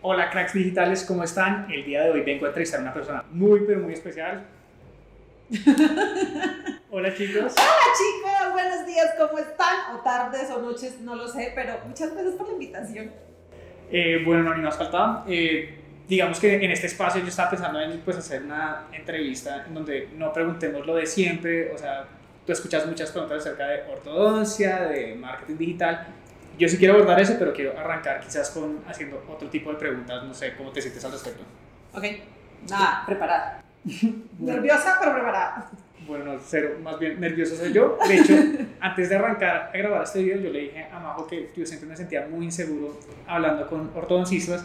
Hola cracks digitales, ¿cómo están? El día de hoy vengo a entrevistar a una persona muy pero muy especial. Hola chicos. Hola chicos, buenos días, ¿cómo están? O tardes o noches, no lo sé, pero muchas gracias por la invitación. Eh, bueno, no, ni más faltaba. Eh, digamos que en este espacio yo estaba pensando en pues, hacer una entrevista en donde no preguntemos lo de siempre, o sea, tú escuchas muchas preguntas acerca de ortodoncia, de marketing digital. Yo sí quiero abordar eso, pero quiero arrancar quizás con haciendo otro tipo de preguntas, no sé cómo te sientes al respecto. Ok, nada, preparada. Nerviosa, pero preparada. Bueno, no, cero, más bien nervioso soy yo. De hecho, antes de arrancar a grabar este video, yo le dije a Majo que yo siempre me sentía muy inseguro hablando con ortodoncistas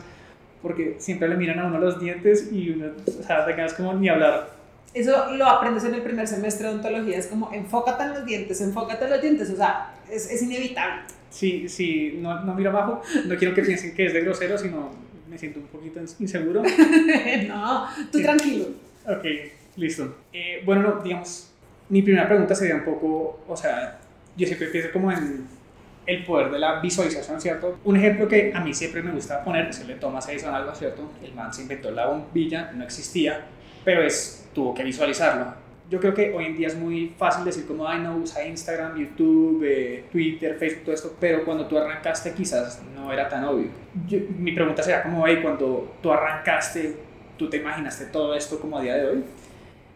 porque siempre le miran a uno los dientes y uno, o sea, te quedas como ni hablar. Eso lo aprendes en el primer semestre de odontología, es como enfócate en los dientes, enfócate en los dientes, o sea, es, es inevitable. Sí, sí, no, no miro abajo, no quiero que piensen que es de grosero, sino me siento un poquito inseguro. no, tú tranquilo. Ok, listo. Eh, bueno, no, digamos, mi primera pregunta sería un poco, o sea, yo siempre pienso como en el poder de la visualización, ¿cierto? Un ejemplo que a mí siempre me gusta poner es el de Thomas Edison, algo, ¿cierto? El man se inventó la bombilla, no existía, pero es, tuvo que visualizarlo. Yo creo que hoy en día es muy fácil decir como, ay, no, usa Instagram, YouTube, eh, Twitter, Facebook, todo esto, pero cuando tú arrancaste quizás no era tan obvio. mi pregunta sería como, hey, cuando tú arrancaste, ¿tú te imaginaste todo esto como a día de hoy?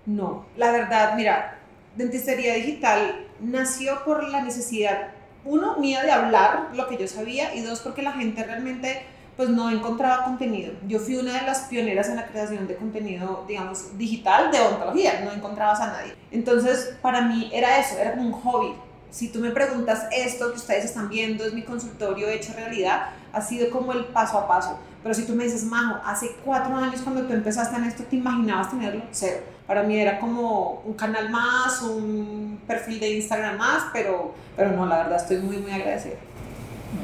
No, la verdad, mira, Dentistería Digital nació por la necesidad, uno, mía de hablar lo que yo sabía y dos, porque la gente realmente pues no encontraba contenido. Yo fui una de las pioneras en la creación de contenido, digamos, digital de odontología, no encontrabas a nadie. Entonces, para mí era eso, era como un hobby. Si tú me preguntas esto que ustedes están viendo, es mi consultorio hecho realidad, ha sido como el paso a paso. Pero si tú me dices, Majo, hace cuatro años cuando tú empezaste en esto, ¿te imaginabas tenerlo? Cero. Para mí era como un canal más, un perfil de Instagram más, pero, pero no, la verdad estoy muy, muy agradecida.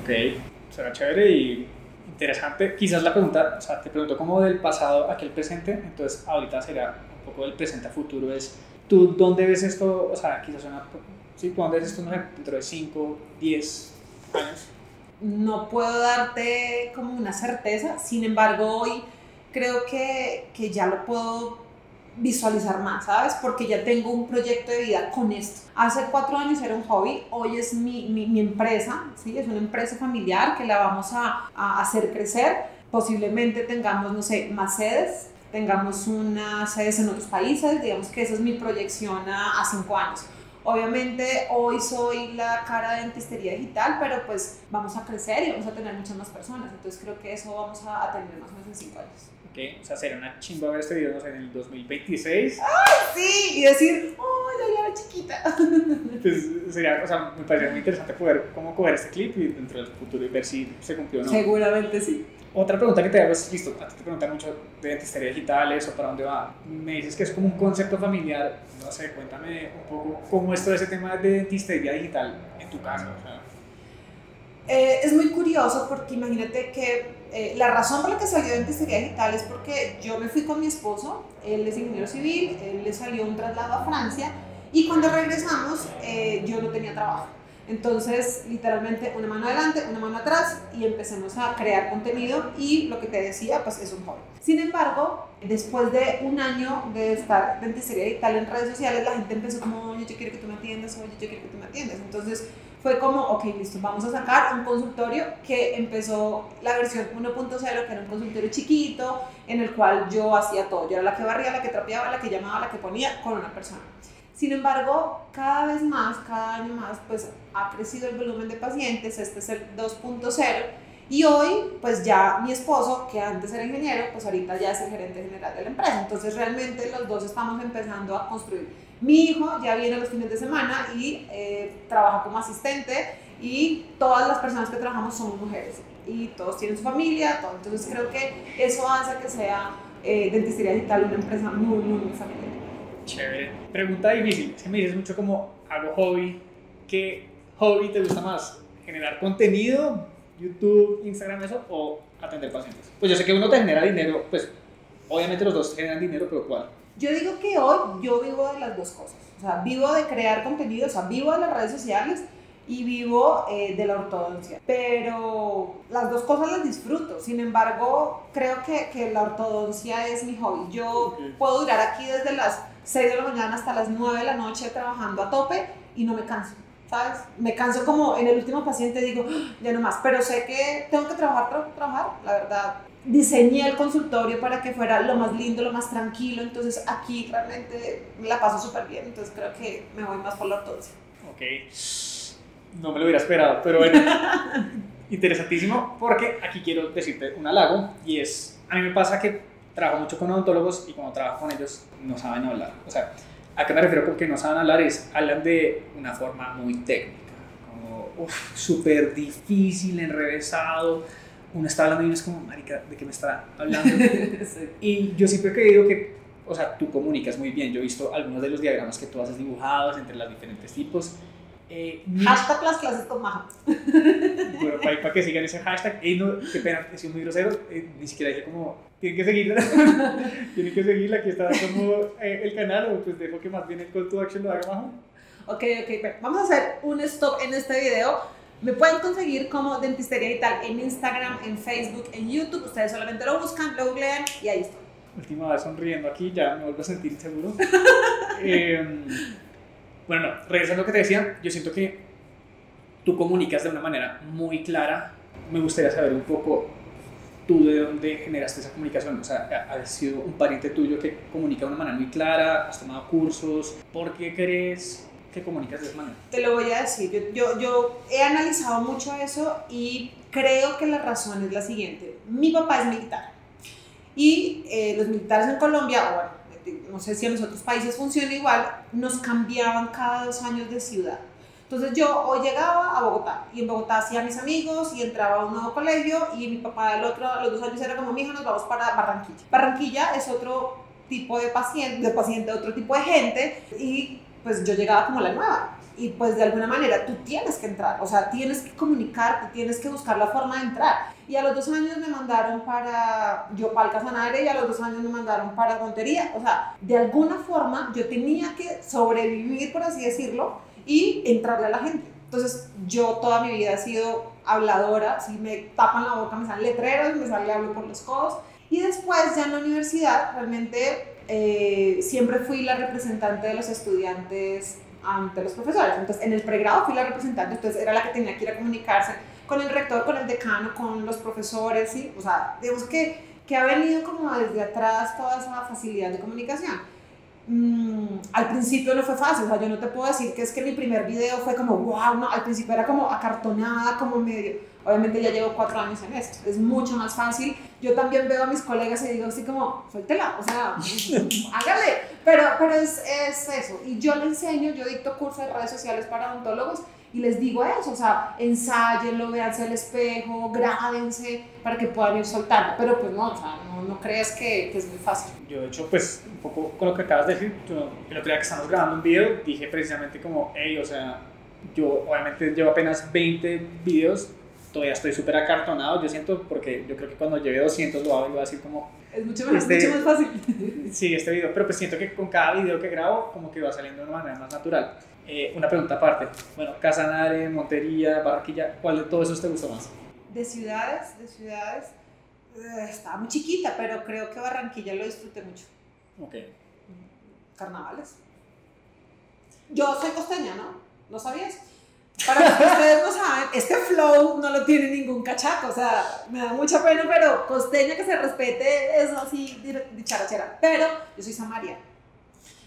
Ok, será chévere y interesante. Quizás la pregunta, o sea, te pregunto como del pasado a el presente, entonces ahorita será un poco del presente a futuro, es tú dónde ves esto, o sea, quizás una, sí, ¿dónde ves esto no sé, dentro de 5, 10 años? No puedo darte como una certeza, sin embargo hoy creo que, que ya lo puedo visualizar más, ¿sabes? Porque ya tengo un proyecto de vida con esto. Hace cuatro años era un hobby, hoy es mi, mi, empresa, ¿sí? Es una empresa familiar que la vamos a, a, hacer crecer. Posiblemente tengamos, no sé, más sedes, tengamos unas sedes en otros países, digamos que esa es mi proyección a, a cinco años. Obviamente hoy soy la cara de dentistería digital, pero pues vamos a crecer y vamos a tener muchas más personas, entonces creo que eso vamos a, a tener más o menos en cinco años. ¿Qué? O sea, sería una chimba ver este video, no sé, en el 2026. ¡Ay, sí! Y decir, ¡oh, ya era chiquita! Pues sería, o sea, me parecería muy interesante poder cómo coger este clip y dentro del futuro y ver si se cumplió o no. Seguramente sí. Otra pregunta que te hago es, listo, a ti te preguntan mucho de dentistería digital, eso, para dónde va. Me dices que es como un concepto familiar, no sé, cuéntame un poco cómo es todo ese tema de dentistería digital en tu caso. O sea. eh, es muy curioso porque imagínate que eh, la razón por la que salió dentistería digital es porque yo me fui con mi esposo, él es ingeniero civil, él le salió un traslado a Francia y cuando regresamos eh, yo no tenía trabajo. Entonces, literalmente, una mano adelante, una mano atrás y empecemos a crear contenido y lo que te decía, pues es un hobby. Sin embargo, después de un año de estar dentistería digital en redes sociales, la gente empezó como, oye, yo quiero que tú me atiendas, oye, yo quiero que tú me atiendas. Entonces, fue como, ok, listo, vamos a sacar un consultorio que empezó la versión 1.0, que era un consultorio chiquito, en el cual yo hacía todo. Yo era la que barría, la que trapeaba, la que llamaba, la que ponía con una persona. Sin embargo, cada vez más, cada año más, pues ha crecido el volumen de pacientes, este es el 2.0 y hoy, pues ya mi esposo, que antes era ingeniero, pues ahorita ya es el gerente general de la empresa. Entonces realmente los dos estamos empezando a construir. Mi hijo ya viene los fines de semana y eh, trabaja como asistente y todas las personas que trabajamos somos mujeres y todos tienen su familia, todo. entonces creo que eso hace que sea eh, Dentistería Digital una empresa muy, muy, muy familiar. Chévere. Pregunta difícil. Si me dices mucho como hago hobby, ¿qué hobby te gusta más? ¿Generar contenido? YouTube, Instagram, eso, o atender pacientes? Pues yo sé que uno te genera dinero, pues obviamente los dos generan dinero, pero ¿cuál? Yo digo que hoy yo vivo de las dos cosas. O sea, vivo de crear contenido, o sea, vivo de las redes sociales y vivo eh, de la ortodoncia. Pero las dos cosas las disfruto. Sin embargo, creo que, que la ortodoncia es mi hobby. Yo puedo durar aquí desde las 6 de la mañana hasta las 9 de la noche trabajando a tope y no me canso. ¿Sabes? Me canso como en el último paciente digo, ah, ya no más, pero sé que tengo que trabajar, trabajar, la verdad. Diseñé el consultorio para que fuera lo más lindo, lo más tranquilo, entonces aquí realmente la paso súper bien, entonces creo que me voy más por la ortodoncia. Ok no me lo hubiera esperado, pero bueno, interesantísimo porque aquí quiero decirte un halago y es, a mí me pasa que trabajo mucho con odontólogos y cuando trabajo con ellos no saben hablar. O sea, ¿a qué me refiero con que no saben hablar? Es, hablan de una forma muy técnica, como súper difícil, enrevesado. Uno está hablando y uno es como, marica, ¿de qué me está hablando? Y yo siempre he creído que, o sea, tú comunicas muy bien. Yo he visto algunos de los diagramas que tú haces dibujados entre los diferentes tipos eh, hashtag las clases con Maja. Bueno, para, para, que sigan ese hashtag. y no, qué pena, he sido muy grosero. Eh, ni siquiera dije como, tienen que seguirla. tienen que seguirla. Aquí está como eh, el canal. O pues dejo que más bien el call to action lo haga Maja. Ok, ok. Vamos a hacer un stop en este video. Me pueden conseguir como Dentistería Digital en Instagram, en Facebook, en YouTube. Ustedes solamente lo buscan, lo googlean y ahí está. Última vez sonriendo aquí, ya me vuelvo a sentir seguro. eh, bueno, no, regresando a lo que te decía, yo siento que tú comunicas de una manera muy clara. Me gustaría saber un poco tú de dónde generaste esa comunicación. O sea, ¿has sido un pariente tuyo que comunica de una manera muy clara? ¿Has tomado cursos? ¿Por qué crees que comunicas de esa manera? Te lo voy a decir. Yo, yo, yo he analizado mucho eso y creo que la razón es la siguiente. Mi papá es militar. Y eh, los militares en Colombia, bueno, no sé si en los otros países funciona igual, nos cambiaban cada dos años de ciudad. Entonces yo hoy llegaba a Bogotá y en Bogotá hacía mis amigos y entraba a un nuevo colegio y mi papá el otro, los dos años era como, mi hija, nos vamos para Barranquilla. Barranquilla es otro tipo de paciente, de paciente, otro tipo de gente y pues yo llegaba como la nueva y pues de alguna manera tú tienes que entrar, o sea, tienes que comunicarte, tienes que buscar la forma de entrar. Y a los dos años me mandaron para Yopal Casanare y a los dos años me mandaron para Montería. O sea, de alguna forma yo tenía que sobrevivir, por así decirlo, y entrarle a la gente. Entonces yo toda mi vida he sido habladora, si me tapan la boca me salen letreros, me sale hablo por los codos. Y después ya en la universidad realmente eh, siempre fui la representante de los estudiantes ante los profesores. Entonces, en el pregrado fui la representante, entonces era la que tenía que ir a comunicarse con el rector, con el decano, con los profesores, ¿sí? O sea, digamos que, que ha venido como desde atrás toda esa facilidad de comunicación. Mm, al principio no fue fácil, o sea, yo no te puedo decir que es que mi primer video fue como, wow, no, al principio era como acartonada, como medio Obviamente ya llevo cuatro años en esto, es mucho más fácil. Yo también veo a mis colegas y digo así como, suéltela, o sea, hágale. Pero, pero es, es, eso. Y yo le enseño, yo dicto cursos de redes sociales para odontólogos y les digo eso, o sea, ensáyenlo, véanse al espejo, grábense para que puedan ir soltando. Pero pues no, o sea, no, no que, que, es muy fácil. Yo de hecho, pues un poco con lo que acabas de decir, yo, el otro día que estamos grabando un video, dije precisamente como, hey, o sea, yo obviamente llevo apenas 20 videos todavía estoy súper acartonado, yo siento, porque yo creo que cuando lleve 200 lo hago y a decir como... Es mucho más, este, mucho más fácil. Sí, este video, pero pues siento que con cada video que grabo como que va saliendo de una manera más natural. Eh, una pregunta aparte, bueno, Casanare, Montería, Barranquilla, ¿cuál de todos esos te gustó más? De ciudades, de ciudades, eh, estaba muy chiquita, pero creo que Barranquilla lo disfruté mucho. Ok. Carnavales. Yo soy costeña, ¿no? ¿Lo sabías? Para los que ustedes no saben, este flow no lo tiene ningún cachaco, o sea, me da mucha pena, pero costeña que se respete es así dicharachera. Pero yo soy Samaria.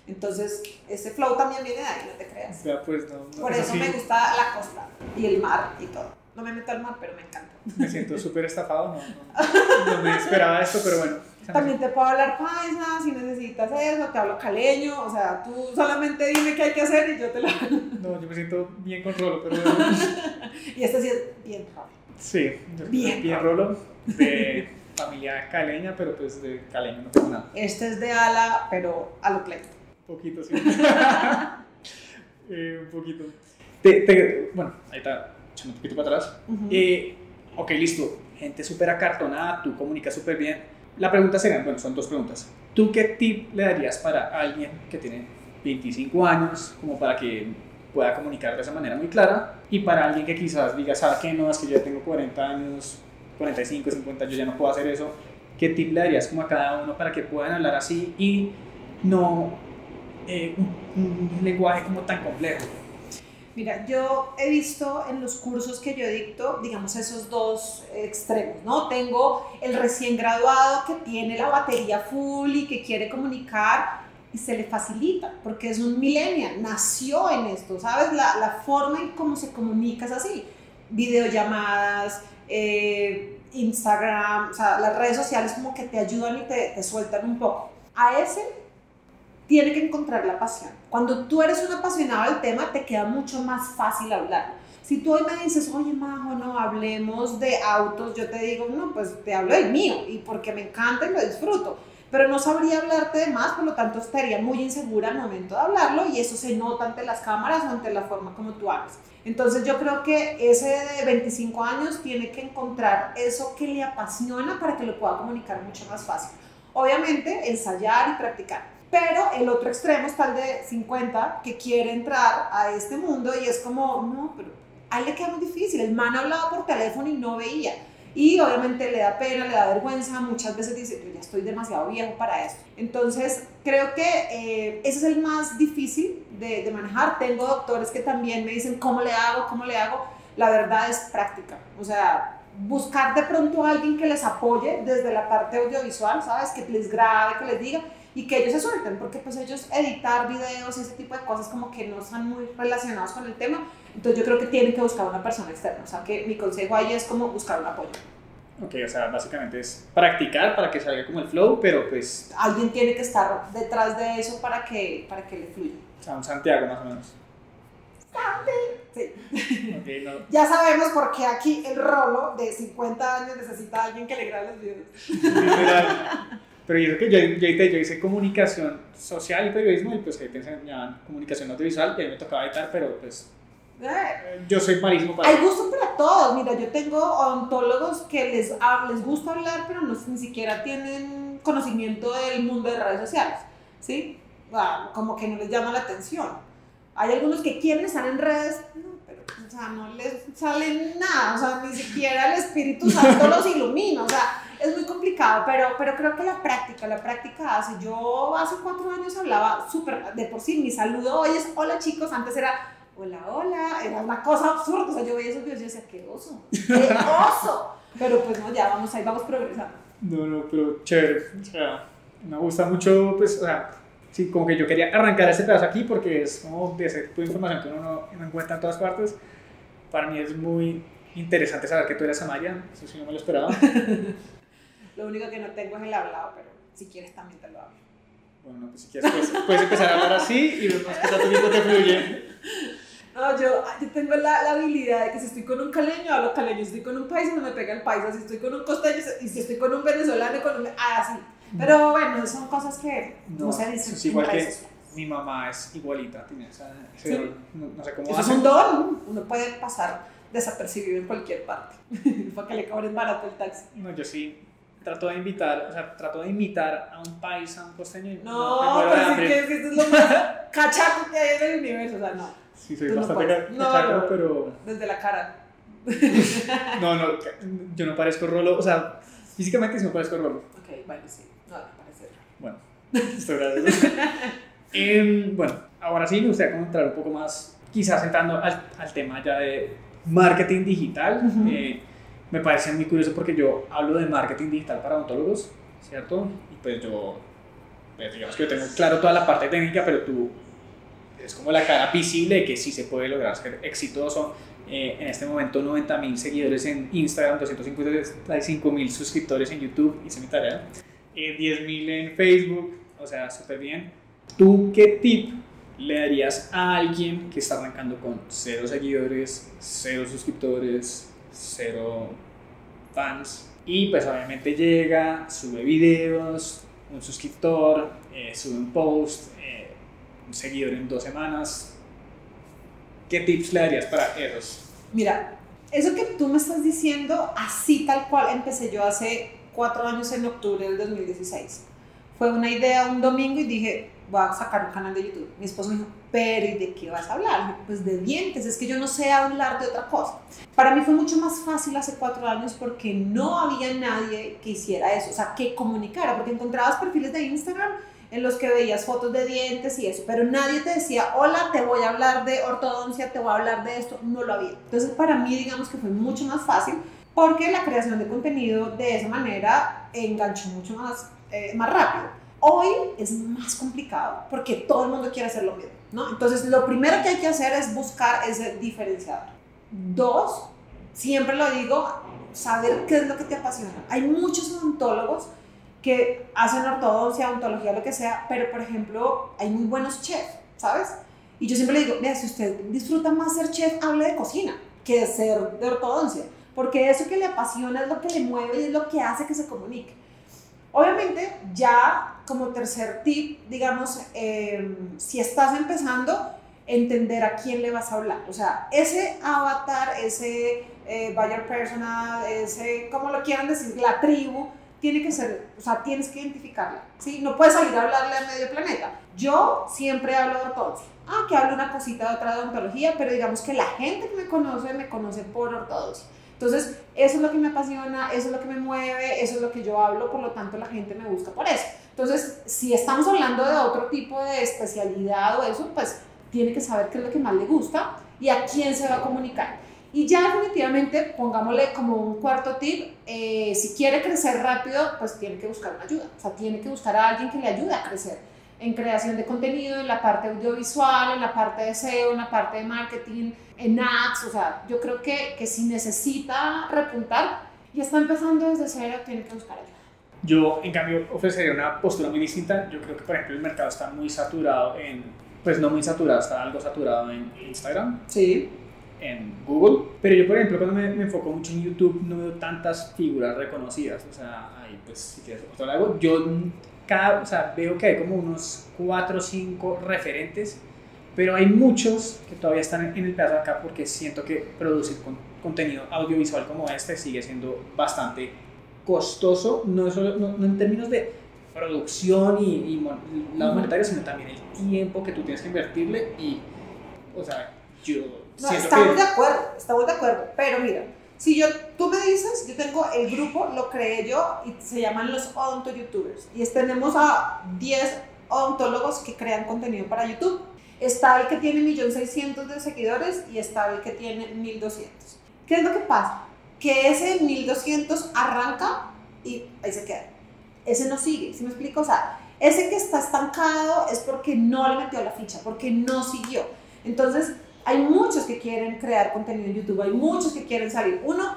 Entonces, ese flow también viene de ahí, no te creas. Ya, pues, no, Por eso me gusta la costa y el mar y todo. No me meto al mar, pero me encanta. Me siento súper estafado, no, no, no me esperaba esto, pero bueno. También te puedo hablar paisa si necesitas eso, te hablo caleño, o sea, tú solamente dime qué hay que hacer y yo te lo No, yo me siento bien con Rolo, pero y este sí es bien rolo. Sí, bien, bien rolo, de familia caleña, pero pues de caleño no tengo nada. Este es de ala, pero a lo pleito. Poquito, sí. eh, un poquito. Te, te, bueno, ahí está, echando un poquito para atrás. eh, ok, listo, gente súper acartonada, tú comunicas súper bien la pregunta sería, bueno, son dos preguntas. ¿Tú qué tip le darías para alguien que tiene 25 años, como para que pueda comunicar de esa manera muy clara. Y para alguien que quizás diga, ¿sabe qué? No, es que yo ya tengo 40 años, 45, 50, yo ya no puedo hacer eso. ¿Qué tip le darías como a cada uno para que puedan hablar así y no eh, un, un lenguaje como tan complejo? Mira, yo he visto en los cursos que yo dicto, digamos, esos dos extremos, ¿no? Tengo el recién graduado que tiene la batería full y que quiere comunicar y se le facilita, porque es un millennial, nació en esto, ¿sabes? La, forma en cómo se comunica es así. Videollamadas, eh, Instagram, o sea, las redes sociales como que te ayudan y te, te sueltan un poco. A ese tiene que encontrar la pasión. Cuando tú eres un apasionado del tema, te queda mucho más fácil hablar. Si tú hoy me dices, oye, Majo, no hablemos de autos, yo te digo, no, pues te hablo del mío y porque me encanta y lo disfruto. Pero no sabría hablarte de más, por lo tanto estaría muy insegura al momento de hablarlo y eso se nota ante las cámaras o ante la forma como tú hablas. Entonces yo creo que ese de 25 años tiene que encontrar eso que le apasiona para que lo pueda comunicar mucho más fácil. Obviamente, ensayar y practicar. Pero el otro extremo está el de 50 que quiere entrar a este mundo y es como, no, pero a él le queda muy difícil. El man hablaba por teléfono y no veía. Y obviamente le da pena, le da vergüenza, muchas veces dice, yo ya estoy demasiado viejo para esto. Entonces, creo que eh, ese es el más difícil de, de manejar. Tengo doctores que también me dicen, ¿cómo le hago? ¿Cómo le hago? La verdad es práctica. O sea, buscar de pronto a alguien que les apoye desde la parte audiovisual, ¿sabes? Que les grabe, que les diga y que ellos se suelten, porque pues ellos editar videos y ese tipo de cosas como que no están muy relacionados con el tema, entonces yo creo que tienen que buscar una persona externa, o sea que mi consejo ahí es como buscar un apoyo. Ok, o sea, básicamente es practicar para que salga como el flow, pero pues... Alguien tiene que estar detrás de eso para que, para que le fluya. O sea, un Santiago más o menos. Sí. Okay, no. Ya sabemos por qué aquí el rolo de 50 años necesita a alguien que le grabe los videos. Literal. Pero yo creo que yo, yo, yo hice comunicación social y periodismo y pues ahí te enseñaban comunicación audiovisual y a mí me tocaba editar, pero pues Eh, yo soy malísimo para Hay gusto para todos. Mira, yo tengo odontólogos que les, les gusta hablar, pero no, ni siquiera tienen conocimiento del mundo de redes sociales. ¿Sí? Ah, Como que no les llama la atención. Hay algunos que quieren estar en redes, no, pero o sea, no les sale nada. O sea, ni siquiera el Espíritu Santo los ilumina. O sea, es muy complicado, pero, pero creo que la práctica, la práctica hace. Yo hace cuatro años hablaba súper, de por sí, mi saludo hoy es hola chicos, antes era hola, hola, era una cosa absurda, o sea, yo veía esos videos y decía, qué oso, qué oso, pero pues no, ya vamos ahí, vamos progresando. No, no, pero chévere. O sea, me gusta mucho, pues, o sea, sí, como que yo quería arrancar ese pedazo aquí porque es como de ese tipo de información que uno no, no encuentra en todas partes. Para mí es muy interesante saber que tú eres Amaya, eso sí no me lo esperaba. Lo único que no tengo es el hablado, pero si quieres también te lo hablo. Bueno, no, pues si quieres, pues, puedes empezar a hablar así y vemos qué tanto tiempo te fluye. No, yo, yo tengo la, la habilidad de que si estoy con un caleño, hablo caleño, si estoy con un paisa, no me pega el paisa, si estoy con un costeño, y si estoy con un venezolano, con un... Ah, sí. Pero bueno, son cosas que no, No, se dicen es igual que mi mamá es igualita, tiene esa, ese Sí. don, no, no sé cómo Eso es hace. un don, uno puede pasar desapercibido en cualquier parte, para que le cobren barato el taxi. No, yo sí trato de invitar, o sea, trato de imitar a un país, a un costeño No, de pero sí que, que esto es lo más cachaco que hay en el universo, o sea, no, Sí, soy no bastante No, cachaco, no. pero desde la cara. no, no, yo no parezco Rolo, o sea, físicamente sí no parezco Rolo. Ok, vale, sí, no, me parece. Bueno, estoy gracias. Em, bueno, ahora sí me gustaría entrar un poco más, quizás entrando al, al tema ya de marketing digital. Eh, me parece muy curioso porque yo hablo de marketing digital para odontólogos, ¿cierto? Y pues yo, pues digamos que yo tengo claro toda la parte técnica, pero tú es como la cara visible de que sí se puede lograr ser exitoso. Eh, en este momento 90 mil seguidores en Instagram, 255 mil suscriptores en YouTube, hice mi tarea, eh, 10 mil en Facebook, o sea, súper bien. ¿Tú qué tip le darías a alguien que está arrancando con cero seguidores, cero suscriptores, cero fans? Y pues obviamente llega, sube videos, un suscriptor, eh, sube un post, eh, un seguidor en dos semanas. ¿Qué tips le darías para esos? Mira, eso que tú me estás diciendo, así tal cual empecé yo hace cuatro años en octubre del 2016. Fue una idea un domingo y dije, voy a sacar un canal de YouTube. Mi esposo me dijo, pero ¿y de qué vas a hablar? Pues de dientes, es que yo no sé hablar de otra cosa. Para mí fue mucho más fácil hace cuatro años porque no había nadie que hiciera eso, o sea, que comunicara, porque encontrabas perfiles de Instagram en los que veías fotos de dientes y eso, pero nadie te decía, hola, te voy a hablar de ortodoncia, te voy a hablar de esto, no lo había. Entonces para mí digamos que fue mucho más fácil porque la creación de contenido de esa manera enganchó mucho más, eh, más rápido. Hoy es más complicado porque todo el mundo quiere hacer lo mismo, ¿no? Entonces lo primero que hay que hacer es buscar ese diferenciador. Dos, siempre lo digo, saber qué es lo que te apasiona. Hay muchos odontólogos que hacen ortodoncia, odontología, lo que sea, pero por ejemplo, hay muy buenos chefs, ¿sabes? Y yo siempre le digo, mira, si usted disfruta más ser chef, hable de cocina que de ser de ortodoncia, porque eso que le apasiona es lo que le mueve y es lo que hace que se comunique. Obviamente, ya como tercer tip, digamos, em, si estás empezando, entender a quién le vas a hablar. O sea, ese avatar, ese eh, buyer personal, ese, como lo quieran decir, la tribu, tiene que ser, o sea, tienes que identificarla, ¿sí? No puedes salir a hablarle a medio planeta. Yo siempre hablo de ortodoncia. Ah, que hablo una cosita de otra odontología, pero digamos que la gente que me conoce, me conoce por ortodoncia. Entonces, eso es lo que me apasiona, eso es lo que me mueve, eso es lo que yo hablo, por lo tanto la gente me busca por eso. Entonces, si estamos hablando de otro tipo de especialidad o eso, pues tiene que saber qué es lo que más le gusta y a quién se va a comunicar. Y ya definitivamente, pongámosle como un cuarto tip, eh, si quiere crecer rápido, pues tiene que buscar una ayuda. O sea, tiene que buscar a alguien que le ayude a crecer en creación de contenido, en la parte audiovisual, en la parte de SEO, en la parte de marketing, en ads. O sea, yo creo que, que si necesita repuntar y está empezando desde cero, tiene que buscar ayuda. Yo, en cambio, ofrecería una postura muy distinta. Yo creo que, por ejemplo, el mercado está muy saturado en, pues no muy saturado, está algo saturado en Instagram. Sí en Google. Pero yo, por ejemplo, cuando me, me, enfoco mucho en YouTube, no veo tantas figuras reconocidas. O sea, ahí, pues, si quieres otro lado, yo cada, o sea, veo que hay como unos 4 o 5 referentes, pero hay muchos que todavía están en el pedazo acá porque siento que producir con, contenido audiovisual como este sigue siendo bastante costoso, no, solo, no, en términos de producción y, y lado monetario, sino también el tiempo que tú tienes que invertirle y, o sea, yo no, estamos de acuerdo, estamos de acuerdo. Pero mira, si yo, tú me dices, yo tengo el grupo, lo creé yo y se llaman los odonto youtubers. Y tenemos a 10 odontólogos que crean contenido para YouTube. Está el que tiene 1.600.000 de seguidores y está el que tiene 1.200. ¿Qué es lo que pasa? Que ese 1.200 arranca y ahí se queda. Ese no sigue, ¿sí me explico? O sea, ese que está estancado es porque no le metió la ficha, porque no siguió. Entonces, hay muchos que quieren crear contenido en YouTube, hay muchos que quieren salir. Uno,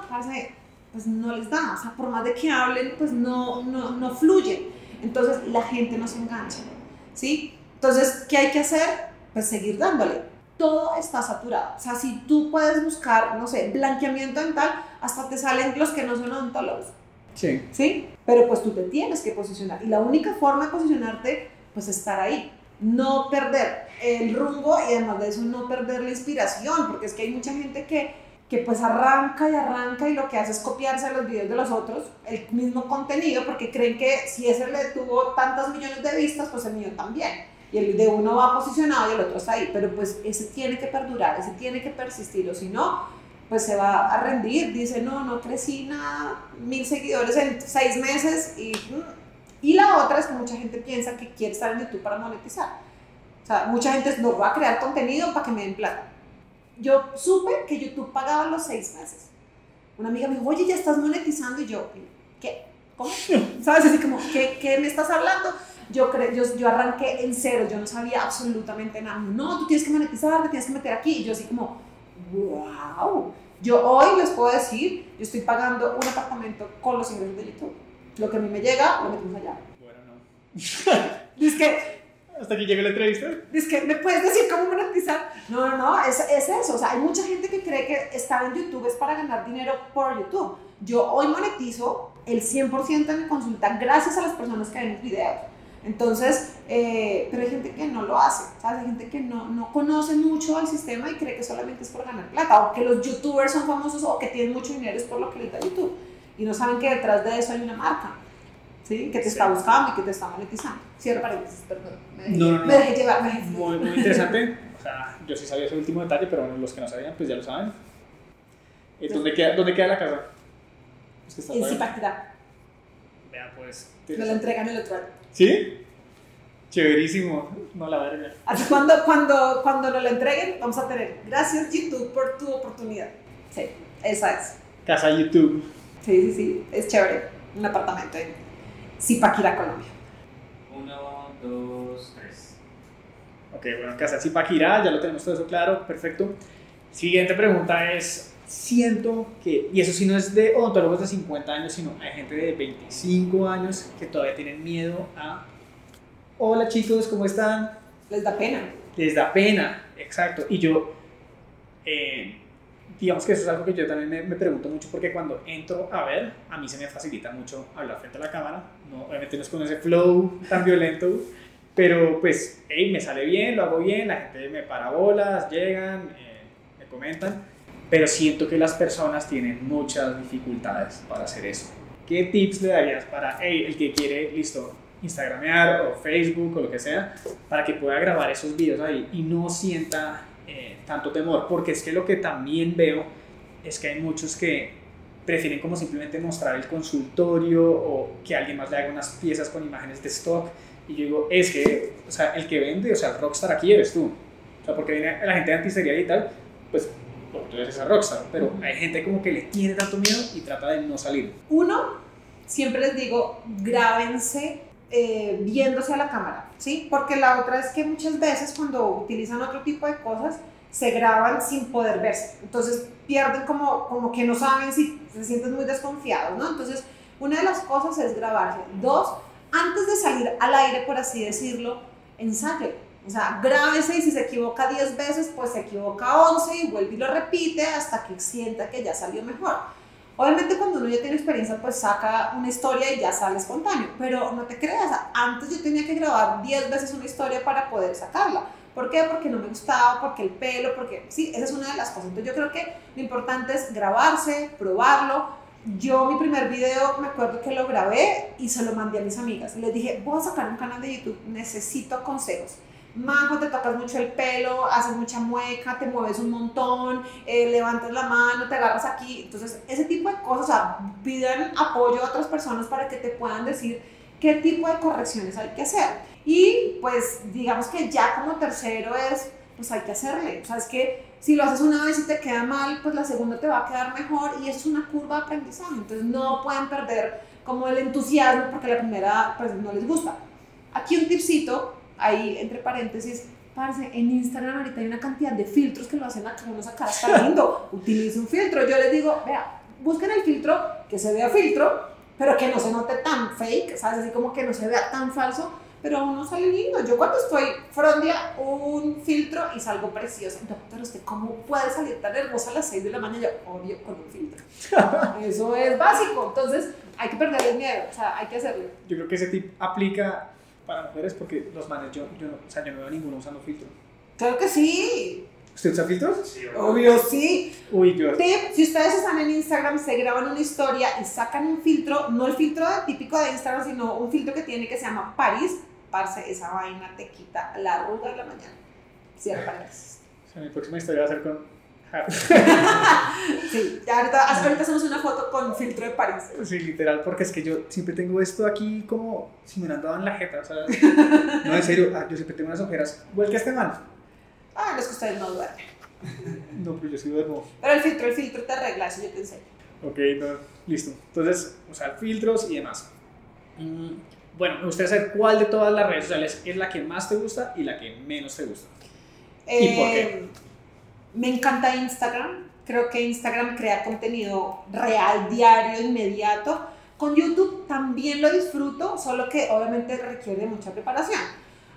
pues no les da, o sea, por más de que hablen, pues no, no, no fluye. Entonces la gente no se engancha, ¿sí? Entonces, ¿qué hay que hacer? Pues seguir dándole. Todo está saturado. O sea, si tú puedes buscar, no sé, blanqueamiento dental, hasta te salen los que no son odontólogos. Sí. ¿Sí? Pero pues tú te tienes que posicionar. Y la única forma de posicionarte, pues estar ahí no perder el rumbo y además de eso no perder la inspiración, porque es que hay mucha gente que, que pues arranca y arranca y lo que hace es copiarse los videos de los otros, el mismo contenido, porque creen que si ese le tuvo tantos millones de vistas, pues el mío también. Y el de uno va posicionado y el otro está ahí, pero pues ese tiene que perdurar, ese tiene que persistir, o si no, pues se va a rendir, dice, no, no crecí nada, mil seguidores en seis meses y... Mm, y la otra es que mucha gente piensa que quiere estar en YouTube para monetizar. O sea, mucha gente no va a crear contenido para que me den plata. Yo supe que YouTube pagaba los seis meses. Una amiga me dijo, oye, ya estás monetizando. Y yo, ¿qué? ¿Cómo? ¿Sabes? Así como, ¿qué, qué me estás hablando? Yo, yo, yo arranqué en cero, yo no sabía absolutamente nada. No, tú tienes que monetizar, te tienes que meter aquí. Y yo así como, wow. Yo hoy les puedo decir, yo estoy pagando un apartamento con los ingresos de YouTube lo que a mí me llega, lo metemos allá. Bueno, no. Dice que... Hasta que llegue la entrevista. Dice que, ¿me puedes decir cómo monetizar? No, no, no, es, es eso. O sea, hay mucha gente que cree que estar en YouTube es para ganar dinero por YouTube. Yo hoy monetizo el 100% de mi consulta gracias a las personas que ven mis videos. Entonces, eh, pero hay gente que no lo hace, ¿sabes? Hay gente que no, no conoce mucho el sistema y cree que solamente es por ganar plata, o que los youtubers son famosos o que tienen mucho dinero es por lo que les da YouTube y no saben que detrás de eso hay una marca, ¿sí? Que te está buscando y que te está monetizando. Cierro paréntesis, perdón. Me dejé, no, no, me dejé llevar, me Muy, muy interesante. O sea, yo sí sabía ese último detalle, pero bueno, los que no sabían, pues ya lo saben. Eh, ¿Dónde queda, ¿Dónde queda la casa? Es que está en Zipaquirá. Vea, pues. Me lo entregan el otro año. ¿Sí? Chéverísimo. No, la verga. Así cuando, cuando, cuando nos lo entreguen, vamos a tener. Gracias, YouTube, por tu oportunidad. Sí, esa es. Casa YouTube. Sí, sí, sí. Es chévere. Un apartamento en Zipaquirá, Colombia. Uno, dos, tres. Ok, bueno, Casa Zipaquirá, ya lo tenemos todo eso claro. Perfecto. Siguiente pregunta es siento que, y eso sí no es de odontólogos de 50 años, sino hay gente de 25 años que todavía tienen miedo a, hola chicos, ¿cómo están? Les da pena. Les da pena, exacto. Y yo, eh, digamos que eso es algo que yo también me, me, pregunto mucho porque cuando entro a ver, a mí se me facilita mucho hablar frente a la cámara, no, obviamente no es con ese flow tan violento, pero pues, hey, me sale bien, lo hago bien, la gente me para bolas, llegan, eh, me comentan pero siento que las personas tienen muchas dificultades para hacer eso. ¿Qué tips le darías para hey, el que quiere, listo, Instagramear o Facebook o lo que sea, para que pueda grabar esos videos ahí y no sienta eh, tanto temor? Porque es que lo que también veo es que hay muchos que prefieren como simplemente mostrar el consultorio o que alguien más le haga unas piezas con imágenes de stock. Y yo digo, es que, o sea, el que vende, o sea, el rockstar aquí eres tú. O sea, porque viene la gente de antistería y tal, pues eres esa rockstar, pero hay gente como que le tiene tanto miedo y trata de no salir. Uno, siempre les digo, grábense eh, viéndose a la cámara, ¿sí? Porque la otra es que muchas veces cuando utilizan otro tipo de cosas, se graban sin poder verse. Entonces pierden como, como que no saben si se sienten muy desconfiados, ¿no? Entonces, una de las cosas es grabarse. Dos, antes de salir al aire, por así decirlo, ensaye o sea, grábese y si se equivoca 10 veces, pues se equivoca 11 y vuelve y lo repite hasta que sienta que ya salió mejor. Obviamente cuando uno ya tiene experiencia, pues saca una historia y ya sale espontáneo, pero no te creas, antes yo tenía que grabar 10 veces una historia para poder sacarla. ¿Por qué? Porque no me gustaba, porque el pelo, porque sí, esa es una de las cosas. Entonces yo creo que lo importante es grabarse, probarlo. Yo mi primer video me acuerdo que lo grabé y se lo mandé a mis amigas. Les dije, voy a sacar un canal de YouTube, necesito consejos. Majo, te tocas mucho el pelo, haces mucha mueca, te mueves un montón, eh, levantas la mano, te agarras aquí. Entonces, ese tipo de cosas, o sea, pidan apoyo a otras personas para que te puedan decir qué tipo de correcciones hay que hacer. Y pues, digamos que ya como tercero es, pues hay que hacerle. O sea, es que si lo haces una vez y te queda mal, pues la segunda te va a quedar mejor y eso es una curva de aprendizaje. Entonces, no pueden perder como el entusiasmo porque la primera pues no les gusta. Aquí un tipcito ahí entre paréntesis, parce, en Instagram ahorita hay una cantidad de filtros que lo hacen a uno sacar está lindo. Utilice un filtro. Yo les digo, vea, busquen el filtro que se vea filtro, pero que no se note tan fake, ¿sabes? Así como que no se vea tan falso, pero uno sale lindo. Yo cuando estoy frondia un filtro y salgo preciosa. Doctor, ¿usted cómo puede salir tan hermosa a las 6 de la mañana? Yo, obvio, con un filtro. Eso es básico. Entonces, hay que perderle el miedo, o sea, hay que hacerlo. Yo creo que ese tip aplica para mujeres porque los manes, yo, yo, no, o sea, yo no veo ninguno usando filtro. Claro que sí. ¿Usted usa filtros? Sí, Obvio, sí. Uy, Dios. Tip, si ustedes están en Instagram, se graban una historia y sacan un filtro, no el filtro típico de Instagram, sino un filtro que tiene que se llama Paris, parce, esa vaina te quita la arruga de la mañana. Cierra paréntesis. O sea, mi próxima historia va a ser con sí, ahorita, ahorita hacemos una foto con filtro de París. Sí, literal, porque es que yo siempre tengo esto aquí como si me han dado en la jeta, o sea, no, en serio, ah, yo siempre tengo unas ojeras, igual que este man. Ah, no es que ustedes no duermen. No, pero yo sí duermo. Pero el filtro, el filtro te arregla, eso yo te enseño. Ok, no, listo. Entonces, usar filtros y demás. Mm, bueno, me gustaría saber cuál de todas las redes sociales es la que más te gusta y la que menos te gusta. ¿Y por qué? Me encanta Instagram. Creo que Instagram crea contenido real, diario, inmediato. Con YouTube también lo disfruto, solo que obviamente requiere mucha preparación.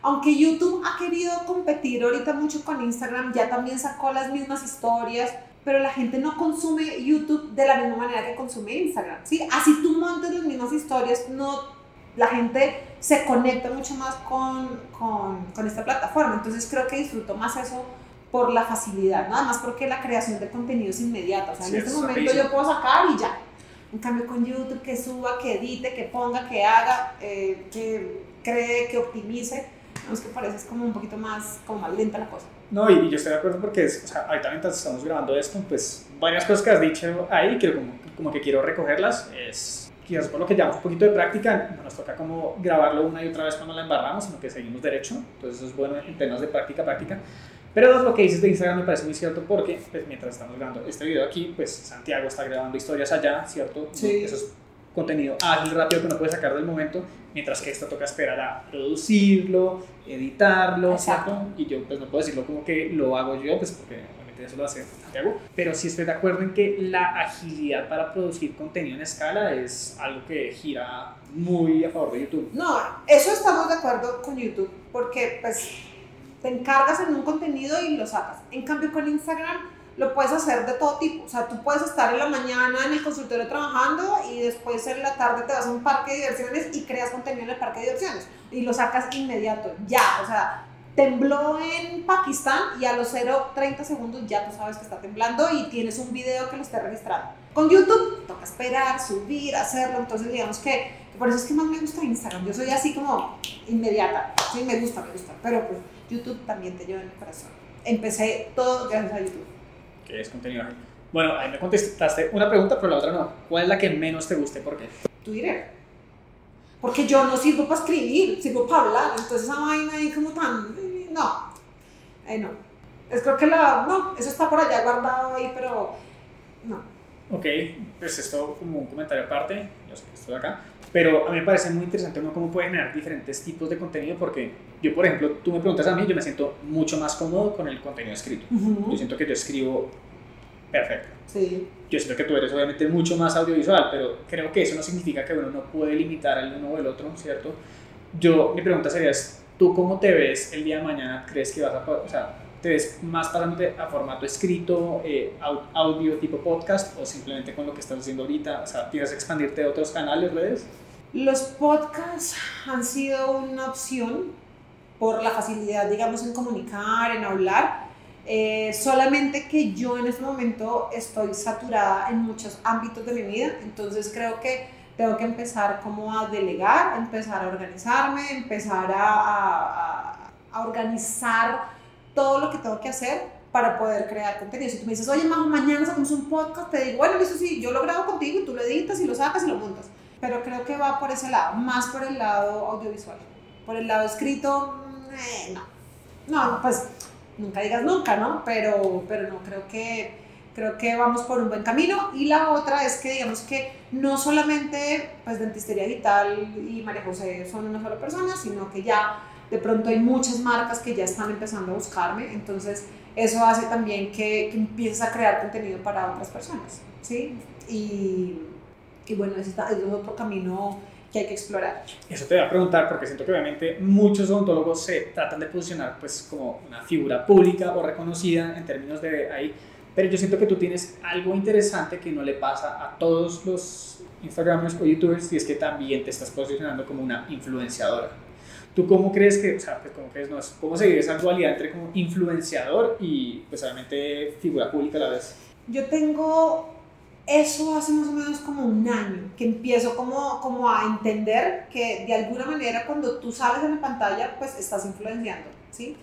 Aunque YouTube ha querido competir ahorita mucho con Instagram, ya también sacó las mismas historias, pero la gente no consume YouTube de la misma manera que consume Instagram. ¿sí? Así tú montes las mismas historias, no, la gente se conecta mucho más con, con, con esta plataforma. Entonces creo que disfruto más eso por la facilidad, nada más porque la creación de contenido es inmediata. O sea, en este momento yo puedo sacar y ya. En cambio, con YouTube, que suba, que edite, que ponga, que haga, eh, que cree, que optimice, vamos que parece es como un poquito más, como más lenta la cosa. No, y, y yo estoy de acuerdo porque, es, o sea, ahorita mientras estamos grabando esto, pues varias cosas que has dicho ahí, que como, como que quiero recogerlas, es quizás por lo que llamamos un poquito de práctica, no nos toca como grabarlo una y otra vez cuando la embarramos, sino que seguimos derecho, entonces eso es bueno en temas de práctica, práctica. Pero lo que dices de Instagram me parece muy cierto porque pues, mientras estamos grabando este video aquí, pues Santiago está grabando historias allá, ¿cierto? Sí. Eso es contenido ágil, rápido que uno puede sacar del momento, mientras que esto toca esperar a producirlo, editarlo, Exacto. ¿cierto? Y yo pues no puedo decirlo como que lo hago yo, pues porque obviamente eso lo hace Santiago, pero sí estoy de acuerdo en que la agilidad para producir contenido en escala es algo que gira muy a favor de YouTube. No, eso estamos de acuerdo con YouTube, porque pues te encargas en un contenido y lo sacas. En cambio con Instagram lo puedes hacer de todo tipo. O sea, tú puedes estar en la mañana en el consultorio trabajando y después en la tarde te vas a un parque de diversiones y creas contenido en el parque de diversiones y lo sacas inmediato, ya. O sea, tembló en Pakistán y a los 0, 30 segundos ya tú sabes que está temblando y tienes un video que lo esté registrando. Con YouTube toca esperar, subir, hacerlo, entonces digamos que por eso es que más me gusta Instagram. Yo soy así como inmediata, sí, me gusta, me gusta, pero pues YouTube también te lleva en el corazón. Empecé todo gracias a YouTube. que es contenido. Bueno, ahí me contestaste una pregunta, pero la otra no. ¿Cuál es la que menos te guste? ¿Por qué? Twitter. Porque yo no sirvo para escribir, sirvo para hablar. Entonces esa vaina ahí como tan... No. Eh, no. Es creo que la... No, eso está por allá guardado ahí, pero... No. Ok, pues esto como un comentario aparte, yo sé que estoy acá, pero a mí me parece muy interesante uno cómo puede generar diferentes tipos de contenido porque yo, por ejemplo, tú me preguntas a mí, yo me siento mucho más cómodo con el contenido escrito. Yo siento que yo escribo perfecto. Sí. Yo siento que tú eres obviamente mucho más audiovisual, pero creo que eso no significa que uno no puede limitar al uno o el otro, ¿cierto? Yo, mi pregunta sería, ¿tú cómo te ves el día de mañana? ¿Crees que vas a, o sea, te ves más pasándote a formato escrito, eh, au- audio tipo podcast o simplemente con lo que estás haciendo ahorita? O sea, ¿piensas expandirte a otros canales, redes? Los podcasts han sido una opción por la facilidad, digamos, en comunicar, en hablar. Eh, solamente que yo en este momento estoy saturada en muchos ámbitos de mi vida, entonces creo que tengo que empezar como a delegar, empezar a organizarme, empezar a, a- a organizar todo lo que tengo que hacer para poder crear contenido. Si tú me dices, oye, Majo, mañana sacamos un podcast, te digo, bueno, listo, sí, yo lo grabo contigo y tú lo editas y lo sacas y lo montas. Pero creo que va por ese lado, más por el lado audiovisual. Por el lado escrito, eh, no. No, pues nunca digas nunca, ¿no? Pero, pero no, creo que, creo que vamos por un buen camino. Y la otra es que digamos que no solamente pues Dentistería Digital y María José son una sola persona, sino que ya de pronto hay muchas marcas que ya están empezando a buscarme. Entonces eso hace también que, que empieces a crear contenido para otras personas, ¿sí? Y, y bueno, ese es otro camino que hay que explorar. Eso te voy a preguntar porque siento que obviamente muchos odontólogos se tratan de posicionar pues como una figura pública o reconocida en términos de ahí, pero yo siento que tú tienes algo interesante que no le pasa a todos los Instagramers o YouTubers y es que también te estás posicionando como una influenciadora. ¿Tú cómo crees que, o sea, pues cómo crees, no, cómo se vive esa dualidad entre como influenciador y pues obviamente figura pública a la vez? Yo tengo eso hace más o menos como un año, que empiezo como, como a entender que de alguna manera cuando tú sales en la pantalla, pues estás influenciando, ¿sí?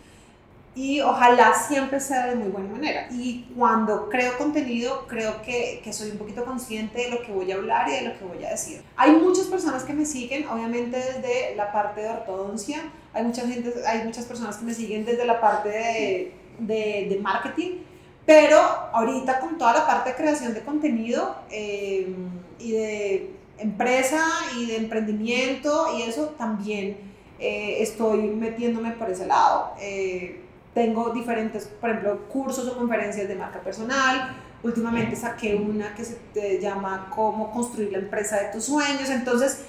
Y ojalá siempre sea de muy buena manera. Y cuando creo contenido, creo que, que soy un poquito consciente de lo que voy a hablar y de lo que voy a decir. Hay muchas personas que me siguen, obviamente desde la parte de ortodoncia, hay, mucha gente, hay muchas personas que me siguen desde la parte de, de, de marketing, pero ahorita con toda la parte de creación de contenido eh, y de empresa y de emprendimiento y eso también eh, estoy metiéndome por ese lado. Eh, tengo diferentes, por ejemplo, cursos o conferencias de marca personal. Últimamente saqué una que se te llama Cómo construir la empresa de tus sueños. Entonces,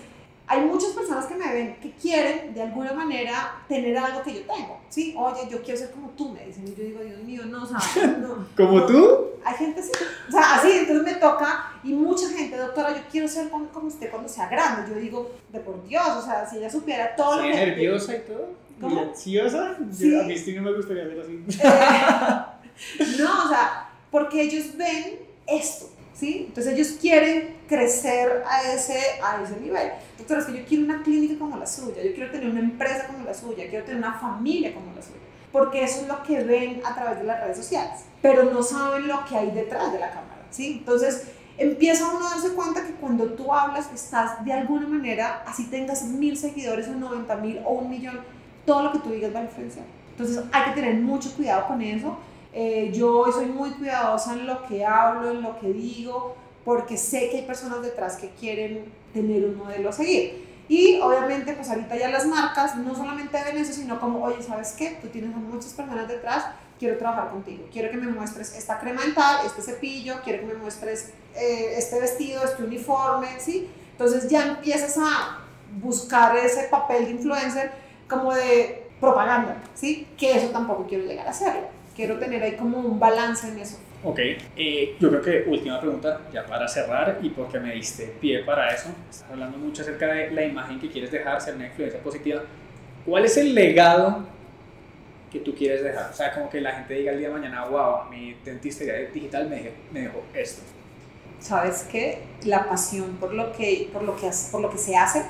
hay muchas personas que me ven que quieren de alguna manera tener algo que yo tengo. Sí, oye, yo quiero ser como tú, me dicen. Y yo digo, Dios mío, no, ¿sabes? No, ¿Como no. tú? Hay gente así, o sea, así, entonces me toca, y mucha gente, doctora, yo quiero ser como, como usted cuando sea grande. Yo digo, de por Dios, o sea, si ella supiera todo lo que. nerviosa y todo. Yo- Sí. A mí sí no me gustaría ser así. Eh, no, o sea, porque ellos ven esto, ¿sí? Entonces ellos quieren crecer a ese, a ese nivel. Doctora, es que yo quiero una clínica como la suya, yo quiero tener una empresa como la suya, quiero tener una familia como la suya. porque eso es lo que ven a través de las redes sociales, pero no saben lo que hay detrás de la cámara, ¿sí? Entonces, empieza uno a darse cuenta que cuando tú hablas estás de alguna manera, así tengas mil seguidores o 90 mil o un millón, todo lo que tú digas va a influenciar. Entonces hay que tener mucho cuidado con eso. Eh, yo soy muy cuidadosa en lo que hablo, en lo que digo, porque sé que hay personas detrás que quieren tener un modelo a seguir. Y obviamente, pues ahorita ya las marcas no solamente ven eso, sino como, oye, ¿sabes qué? Tú tienes a muchas personas detrás, quiero trabajar contigo, quiero que me muestres esta crema dental, este cepillo, quiero que me muestres eh, este vestido, este uniforme, ¿sí? Entonces ya empiezas a buscar ese papel de influencer como de propaganda, ¿sí? Que eso tampoco quiero llegar a hacerlo. Quiero tener ahí como un balance en eso. Ok, eh, yo creo que última pregunta, ya para cerrar y porque me diste pie para eso, estás hablando mucho acerca de la imagen que quieres dejar, ser una influencia positiva. ¿Cuál es el legado que tú quieres dejar? O sea, como que la gente diga el día de mañana, wow, mi dentistería digital me dejó, me dejó esto. ¿Sabes qué? La pasión por lo que, por lo que, por lo que se hace,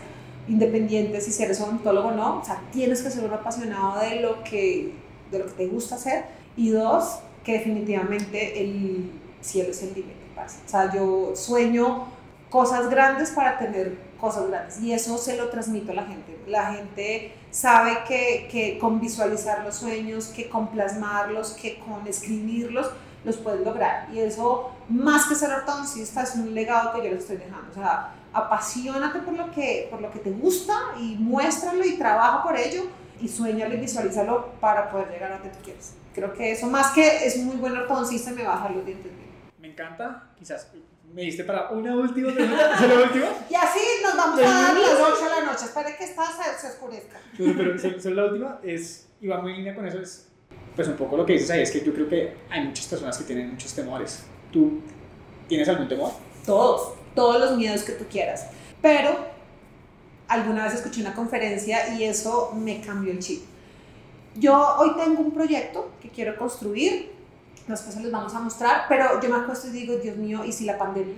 independiente si eres odontólogo o no, o sea, tienes que ser un apasionado de lo que, de lo que te gusta hacer. Y dos, que definitivamente el cielo es el límite. O sea, yo sueño cosas grandes para tener cosas grandes y eso se lo transmito a la gente. La gente sabe que, que con visualizar los sueños, que con plasmarlos, que con escribirlos, los puedes lograr. Y eso, más que ser ortodoncista, es un legado que yo le estoy dejando. O sea, apasionate por lo que, por lo que te gusta y muéstralo y trabaja por ello y sueñalo y visualízalo para poder llegar a donde tú quieres. Creo que eso, más que es muy buen ortodoncista, me baja los dientes bien. Me encanta, quizás me diste para una última pregunta. ¿Es la última? Y así nos vamos a dar las 8 de la noche. Espere que esta se, se oscurezca. Pero, pero la última es, y va muy en línea con eso, es pues un poco lo que dices ahí, es que yo creo que hay muchas personas que tienen muchos temores. ¿Tú tienes algún temor? Todos, todos los miedos que tú quieras. Pero alguna vez escuché una conferencia y eso me cambió el chip. Yo hoy tengo un proyecto que quiero construir, después se los vamos a mostrar, pero yo me acuesto y digo, Dios mío, ¿y si la pandemia?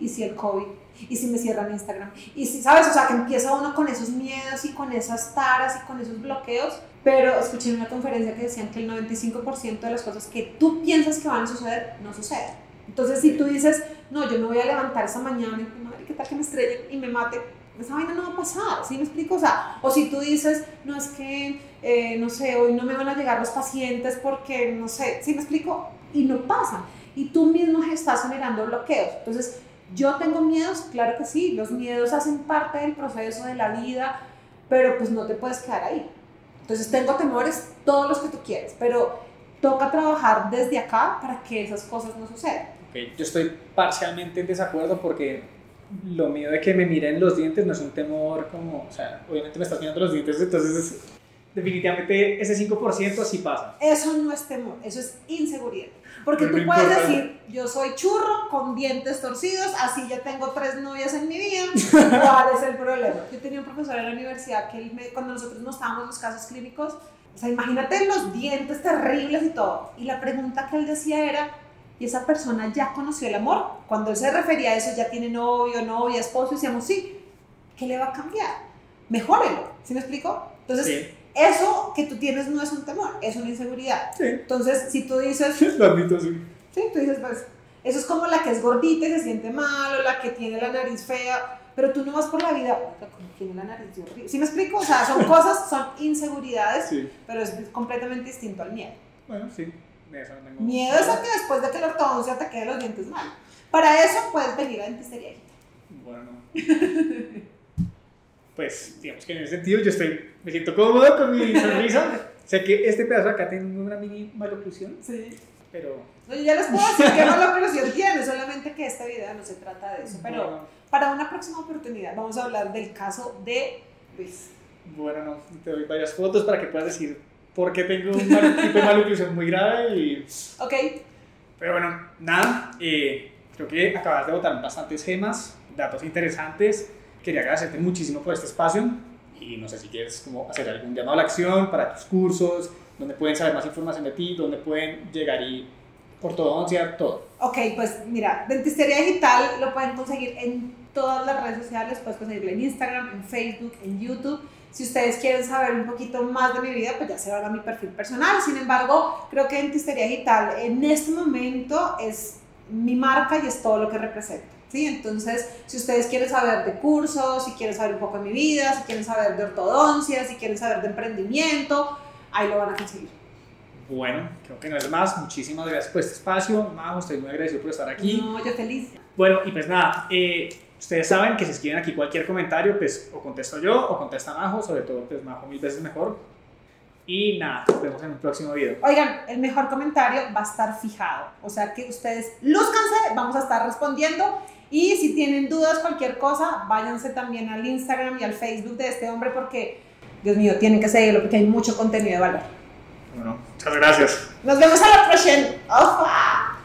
¿Y si el COVID? ¿Y si me cierran Instagram? ¿Y si, sabes? O sea, que empieza uno con esos miedos y con esas taras y con esos bloqueos, pero escuché en una conferencia que decían que el 95% de las cosas que tú piensas que van a suceder, no suceden. Entonces, si tú dices, no, yo me voy a levantar esa mañana y, madre, ¿qué tal que me estrellen y me mate? esa vaina no va a pasar, ¿sí me explico? O sea, o si tú dices, no es que, eh, no sé, hoy no me van a llegar los pacientes porque, no sé, ¿sí me explico? Y no pasa. Y tú mismo estás generando bloqueos. Entonces, yo tengo miedos, claro que sí, los miedos hacen parte del proceso de la vida, pero pues no te puedes quedar ahí. Entonces, tengo temores, todos los que tú quieres, pero toca trabajar desde acá para que esas cosas no sucedan. Okay. Yo estoy parcialmente en desacuerdo porque lo mío de que me miren los dientes no es un temor como, o sea, obviamente me estás mirando los dientes, entonces definitivamente ese 5% sí pasa. Eso no es temor, eso es inseguridad. Porque tú puedes decir, yo soy churro con dientes torcidos, así ya tengo tres novias en mi vida, ¿cuál es el problema? Yo tenía un profesor en la universidad que él me, cuando nosotros nos estábamos en los casos clínicos, o sea, imagínate los dientes terribles y todo, y la pregunta que él decía era, y esa persona ya conoció el amor. Cuando él se refería a eso, ya tiene novio, novia, esposo, decíamos, sí, ¿qué le va a cambiar? Mejórelo, ¿sí me explico? Entonces, eso que tú tienes no es un temor, es una inseguridad. Sí. Entonces, si tú dices... Sí. Sí, tú dices, pues, eso es como la que es gordita y se siente mal, o la que tiene la nariz fea, pero tú no vas por la vida, como tiene la nariz horrible. ¿Sí me explico? O sea, son cosas, son inseguridades, pero es completamente distinto al miedo. Bueno, sí. Miedo es a que después de que la ortodoncia te quede los dientes mal. Para eso puedes venir a dentistería. Bueno. pues digamos que en ese sentido yo estoy, me siento cómodo con mi sonrisa. sé que este pedazo acá tiene una mini maloclusión. Sí. Pero... No, yo ya les puedo decir qué maloclusión tiene, solamente que esta video no se trata de eso. Pero para una próxima oportunidad vamos a hablar del caso de Luis. Bueno, no, te doy varias fotos para que puedas decir porque tengo un tipo de malnutrición muy grave y... Ok. Pero bueno, nada, eh, creo que acabas de botar bastantes gemas, datos interesantes. Quería agradecerte muchísimo por este espacio y no sé si quieres como hacer algún llamado a la acción para tus cursos, donde pueden saber más información de ti, donde pueden llegar y ortodoncia, todo. Ok, pues mira, Dentistería Digital lo pueden conseguir en todas las redes sociales, puedes conseguirla en Instagram, en Facebook, en YouTube. Si ustedes quieren saber un poquito más de mi vida, pues ya se van a mi perfil personal. Sin embargo, creo que Dentistería Digital en este momento es mi marca y es todo lo que representa. ¿sí? Entonces, si ustedes quieren saber de cursos, si quieren saber un poco de mi vida, si quieren saber de ortodoncia, si quieren saber de emprendimiento, ahí lo van a conseguir. Bueno, creo que no es más. Muchísimas gracias por este espacio. Majo, estoy muy agradecido por estar aquí. No, yo feliz. Bueno, y pues nada, eh, ustedes saben que si escriben aquí cualquier comentario, pues o contesto yo o contesta Majo, sobre todo pues Majo mil veces mejor. Y nada, nos vemos en un próximo video. Oigan, el mejor comentario va a estar fijado. O sea que ustedes lúzcanse, vamos a estar respondiendo. Y si tienen dudas, cualquier cosa, váyanse también al Instagram y al Facebook de este hombre porque, Dios mío, tienen que seguirlo porque hay mucho contenido de valor. Bueno, muchas gracias. Nos vemos a la próxima. ¡Ofa!